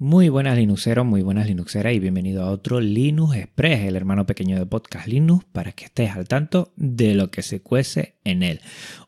Muy buenas Linuxeros, muy buenas Linuxeras y bienvenido a otro Linux Express, el hermano pequeño de Podcast Linux, para que estés al tanto de lo que se cuece en él.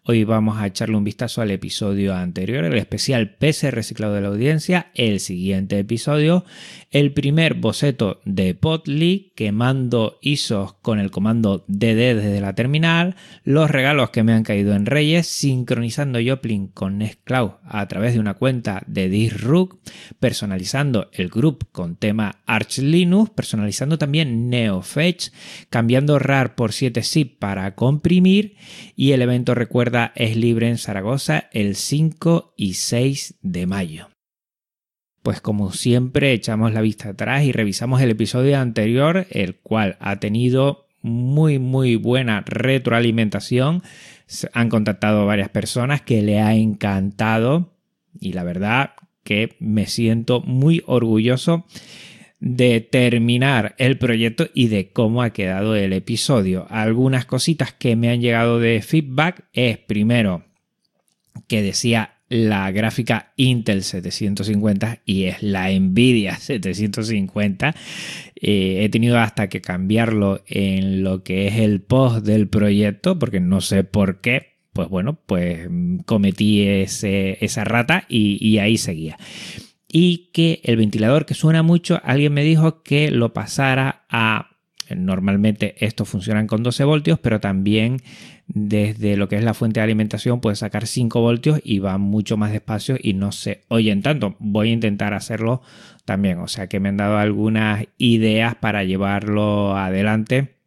Hoy vamos a echarle un vistazo al episodio anterior, el especial PC reciclado de la audiencia, el siguiente episodio, el primer boceto de Potly, quemando ISOs con el comando DD desde la terminal, los regalos que me han caído en Reyes, sincronizando Joplin con Nextcloud a través de una cuenta de Disrook, personalizando el group con tema Arch Linux, personalizando también NeoFetch, cambiando RAR por 7zip para comprimir y el evento recuerda es libre en Zaragoza el 5 y 6 de mayo. Pues como siempre echamos la vista atrás y revisamos el episodio anterior, el cual ha tenido muy muy buena retroalimentación. Han contactado varias personas que le ha encantado y la verdad que me siento muy orgulloso de terminar el proyecto y de cómo ha quedado el episodio. Algunas cositas que me han llegado de feedback es primero que decía la gráfica Intel 750 y es la Nvidia 750. Eh, he tenido hasta que cambiarlo en lo que es el post del proyecto porque no sé por qué. Pues bueno, pues cometí esa rata y ahí seguía y que el ventilador que suena mucho, alguien me dijo que lo pasara a... Normalmente estos funcionan con 12 voltios, pero también desde lo que es la fuente de alimentación puede sacar 5 voltios y va mucho más despacio y no se oyen tanto. Voy a intentar hacerlo también, o sea que me han dado algunas ideas para llevarlo adelante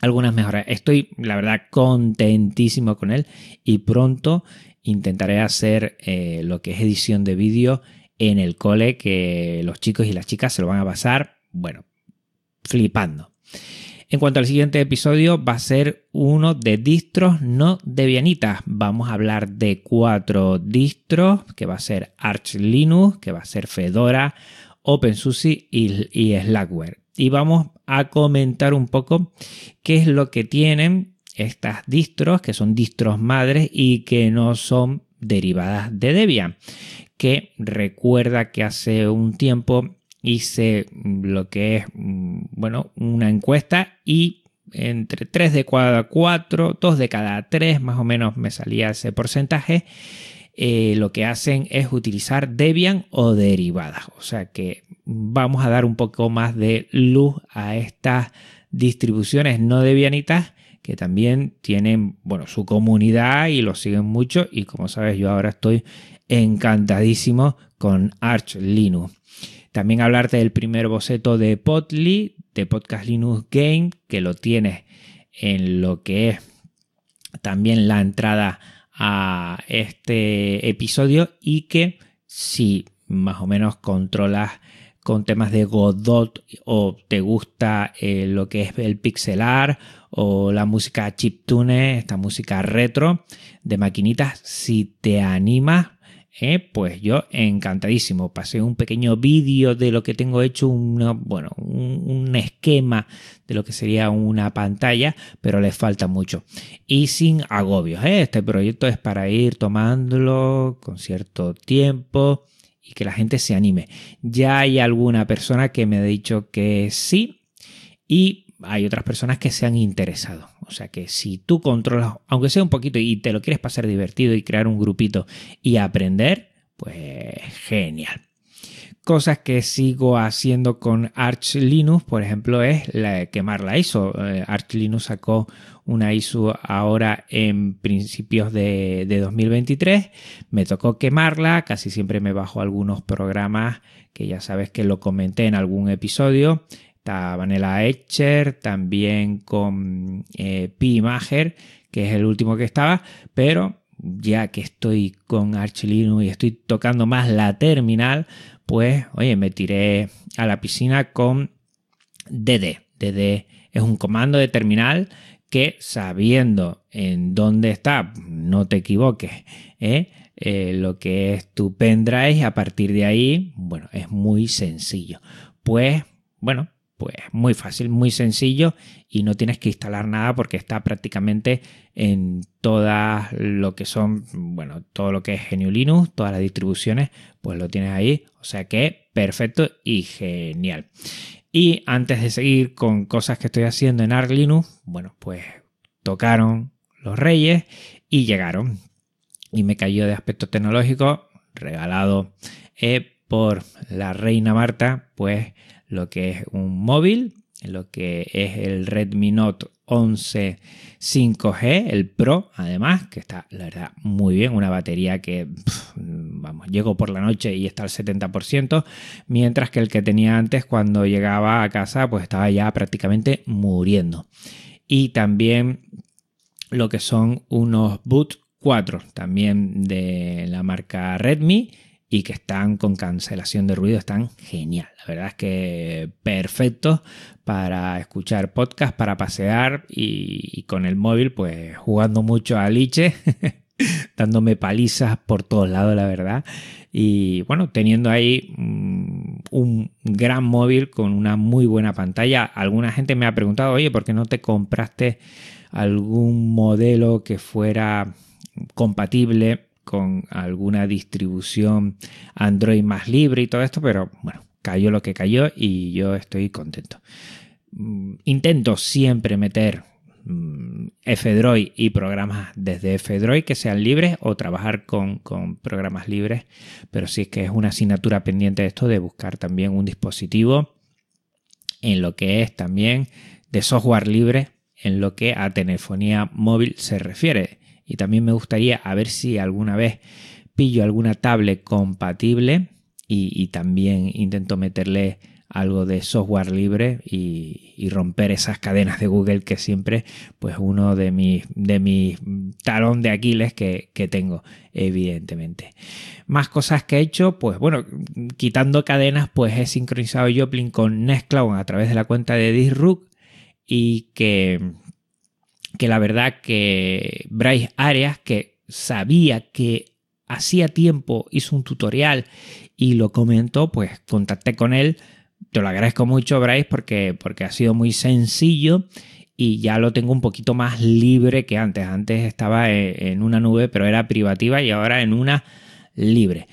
algunas mejoras. Estoy, la verdad, contentísimo con él y pronto intentaré hacer eh, lo que es edición de vídeo en el cole que los chicos y las chicas se lo van a pasar, bueno, flipando. En cuanto al siguiente episodio, va a ser uno de distros no debianitas. Vamos a hablar de cuatro distros, que va a ser Arch Linux, que va a ser Fedora, OpenSUSE y Slackware. Y vamos a comentar un poco qué es lo que tienen estas distros, que son distros madres y que no son derivadas de Debian que recuerda que hace un tiempo hice lo que es, mm, bueno, una encuesta y entre 3 de cada 4, 2 de cada 3 más o menos me salía ese porcentaje. Eh, lo que hacen es utilizar Debian o derivadas. O sea que vamos a dar un poco más de luz a estas distribuciones no debianitas que también tienen bueno, su comunidad y lo siguen mucho y como sabes yo ahora estoy encantadísimo con Arch Linux. También hablarte del primer boceto de Potly, de Podcast Linux Game, que lo tienes en lo que es también la entrada a este episodio y que si más o menos controlas con temas de Godot o te gusta eh, lo que es el pixelar o la música chiptune, esta música retro de maquinitas, si te animas ¿eh? pues yo encantadísimo. Pasé un pequeño vídeo de lo que tengo hecho, bueno, un, esquema de lo que sería una pantalla, pero le falta mucho. Y sin agobios. ¿eh? Este proyecto es para ir tomándolo con cierto tiempo y que la gente se anime. Ya hay alguna persona que me ha dicho que sí y hay otras personas que se han interesado. O sea que si tú controlas, aunque sea un poquito y te lo quieres pasar divertido y crear un grupito y aprender, pues genial. Cosas que sigo haciendo con Arch Linux, por ejemplo, es quemar la ISO. Eh, Arch Linux sacó una ISO ahora en principios de, de 2023. Me tocó quemarla, casi siempre me bajo algunos programas que ya sabes que lo comenté en algún episodio Vanilla Etcher, también con eh, PiMager, que es el último que estaba, pero ya que estoy con Arch Linux y estoy tocando más la terminal, pues oye, me tiré a la piscina con DD. DD es un comando de terminal que sabiendo en dónde está, no te equivoques, ¿eh? Eh, lo que es tu pendrive, a partir de ahí, bueno, es muy sencillo. Pues, bueno, pues muy fácil, muy sencillo y no tienes que instalar nada porque está prácticamente en todas lo que son, bueno, todo lo que es GNU Linux, todas las distribuciones, pues lo tienes ahí. O sea que perfecto y genial. Y antes de seguir con cosas que estoy haciendo en Arch Linux, bueno, pues tocaron los reyes y llegaron. Y me cayó de aspecto tecnológico, regalado eh, por la reina Marta, pues lo que es un móvil, lo que es el Redmi Note 11 5G, el Pro, además, que está, la verdad, muy bien, una batería que, vamos, llego por la noche y está al 70%, mientras que el que tenía antes cuando llegaba a casa, pues estaba ya prácticamente muriendo. Y también lo que son unos Boot 4, también de la marca Redmi, y que están con cancelación de ruido, están genial. La verdad es que perfectos para escuchar podcast, para pasear y, con el móvil, pues jugando mucho a liche, dándome palizas por todos lados, la verdad. Y bueno, teniendo ahí mm, un gran móvil con una muy buena pantalla. Alguna gente me ha preguntado, oye, ¿por qué no te compraste algún modelo que fuera compatible con alguna distribución Android más libre y todo esto, pero bueno, cayó lo que cayó y yo estoy contento. Mm, intento siempre meter mm, F-Droid y programas desde F-Droid que sean libres o trabajar con, con, programas libres, pero sí es que es una asignatura pendiente de esto de buscar también un dispositivo en lo que es también de software libre en lo que a telefonía móvil se refiere. Y también me gustaría a ver si alguna vez pillo alguna tablet compatible y, también intento meterle algo de software libre y, romper esas cadenas de Google que siempre pues uno de mis de talón de Aquiles que, tengo evidentemente. Más cosas que he hecho pues bueno quitando cadenas pues he sincronizado Joplin con Nextcloud a través de la cuenta de Disrupt y que que la verdad que Bryce Arias, que sabía que hacía tiempo hizo un tutorial y lo comentó, pues contacté con él. Te lo agradezco mucho, Bryce, porque, porque ha sido muy sencillo y ya lo tengo un poquito más libre que antes. Antes estaba en una nube, pero era privativa y ahora en una libre.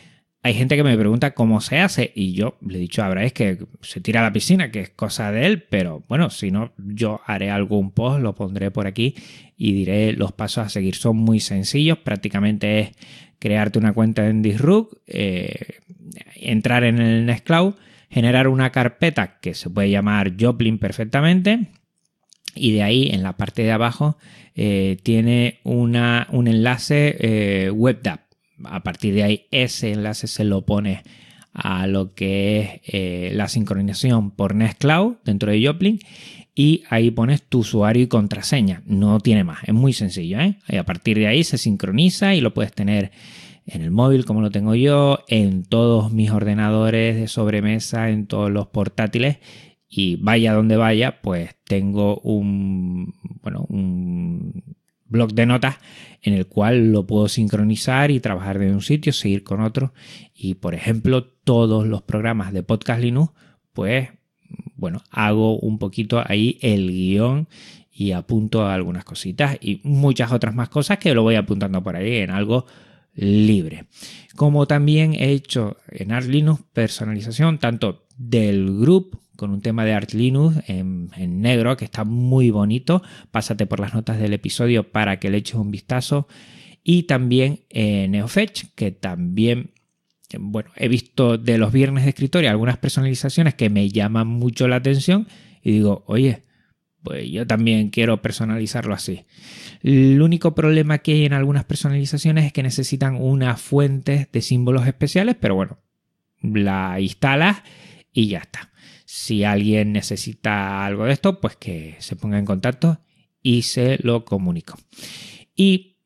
Hay gente que me pregunta cómo se hace y yo le he dicho a Bryce que se tira a la piscina, que es cosa de él, pero bueno, si no, yo haré algún post, lo pondré por aquí y diré los pasos a seguir. Son muy sencillos, prácticamente es crearte una cuenta en Disrupt, eh, entrar en el Nextcloud, generar una carpeta que se puede llamar Joplin perfectamente y de ahí en la parte de abajo eh, tiene una, un enlace eh, a partir de ahí ese enlace se lo pone a lo que es eh, la sincronización por Nextcloud dentro de Joplin y ahí pones tu usuario y contraseña. No tiene más, es muy sencillo. ¿eh? Y a partir de ahí se sincroniza y lo puedes tener en el móvil como lo tengo yo, en todos mis ordenadores de sobremesa, en todos los portátiles y vaya donde vaya, pues tengo un, bueno, un blog de notas en el cual lo puedo sincronizar y trabajar de un sitio, seguir con otro. Y por ejemplo, todos los programas de Podcast Linux, pues bueno, hago un poquito ahí el guion y apunto algunas cositas y muchas otras más cosas que lo voy apuntando por ahí en algo libre. Como también he hecho en Arch Linux personalización tanto del grupo con un tema de Arch Linux en, negro que está muy bonito. Pásate por las notas del episodio para que le eches un vistazo. Y también eh, NeoFetch, que también, bueno, he visto de los viernes de escritorio algunas personalizaciones que me llaman mucho la atención y digo, oye, pues yo también quiero personalizarlo así. El único problema que hay en algunas personalizaciones es que necesitan unas fuentes de símbolos especiales, pero bueno, la instalas y ya está. Si alguien necesita algo de esto, pues que se ponga en contacto y se lo comunico. Y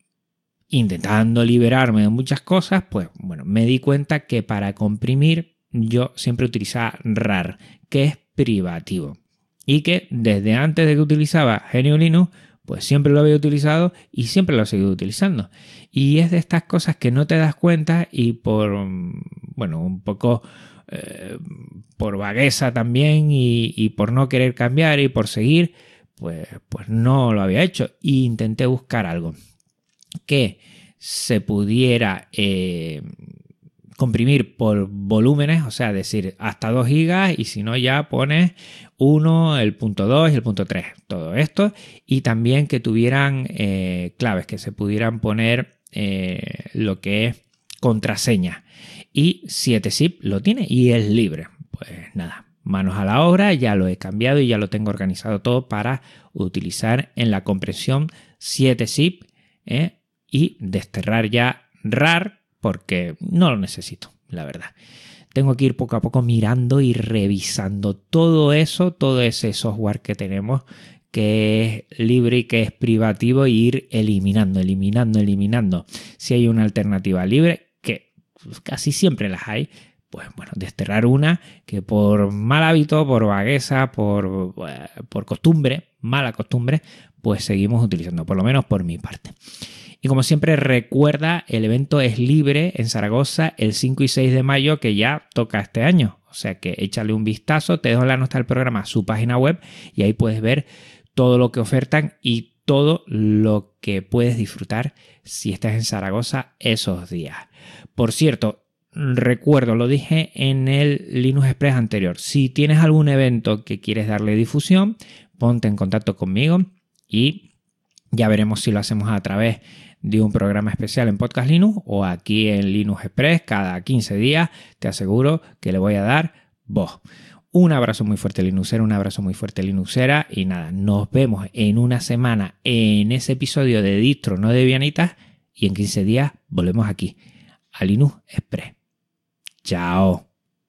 intentando liberarme de muchas cosas, pues bueno, me di cuenta que para comprimir yo siempre utilizaba RAR, que es privativo. Y que desde antes de que utilizaba GNU Linux, pues siempre lo había utilizado y siempre lo he seguido utilizando. Y es de estas cosas que no te das cuenta y por, bueno, un poco eh, por vagueza también y, por no querer cambiar y por seguir, pues, pues no lo había hecho. E intenté buscar algo que se pudiera eh, comprimir por volúmenes, o sea, decir hasta 2 gigas y si no ya pones 1, el punto 2 y el punto 3, todo esto. Y también que tuvieran eh, claves, que se pudieran poner lo que es contraseña. Y 7zip lo tiene y es libre. Pues nada, manos a la obra, ya lo he cambiado y ya lo tengo organizado todo para utilizar en la compresión 7zip ¿eh? y desterrar ya RAR porque no lo necesito, la verdad. Tengo que ir poco a poco mirando y revisando todo eso, todo ese software que tenemos que es libre y que es privativo e ir eliminando, eliminando, eliminando. Si hay una alternativa libre, casi siempre las hay, pues bueno, desterrar una que por mal hábito, por vagueza, por, por costumbre, mala costumbre, pues seguimos utilizando, por lo menos por mi parte. Y como siempre recuerda, el evento es libre en Zaragoza el 5 y 6 de mayo que ya toca este año. O sea que échale un vistazo, te dejo la nota del programa, su página web y ahí puedes ver todo lo que ofertan y todo lo que puedes disfrutar si estás en Zaragoza esos días. Por cierto, recuerdo, lo dije en el Linux Express anterior, si tienes algún evento que quieres darle difusión, ponte en contacto conmigo y ya veremos si lo hacemos a través de un programa especial en Podcast Linux o aquí en Linux Express cada 15 días. Te aseguro que le voy a dar voz. Un abrazo muy fuerte Linuxera, un abrazo muy fuerte Linuxera y nada, nos vemos en una semana en ese episodio de Distro, no de Vianitas y en 15 días volvemos aquí a Linux Express. Chao.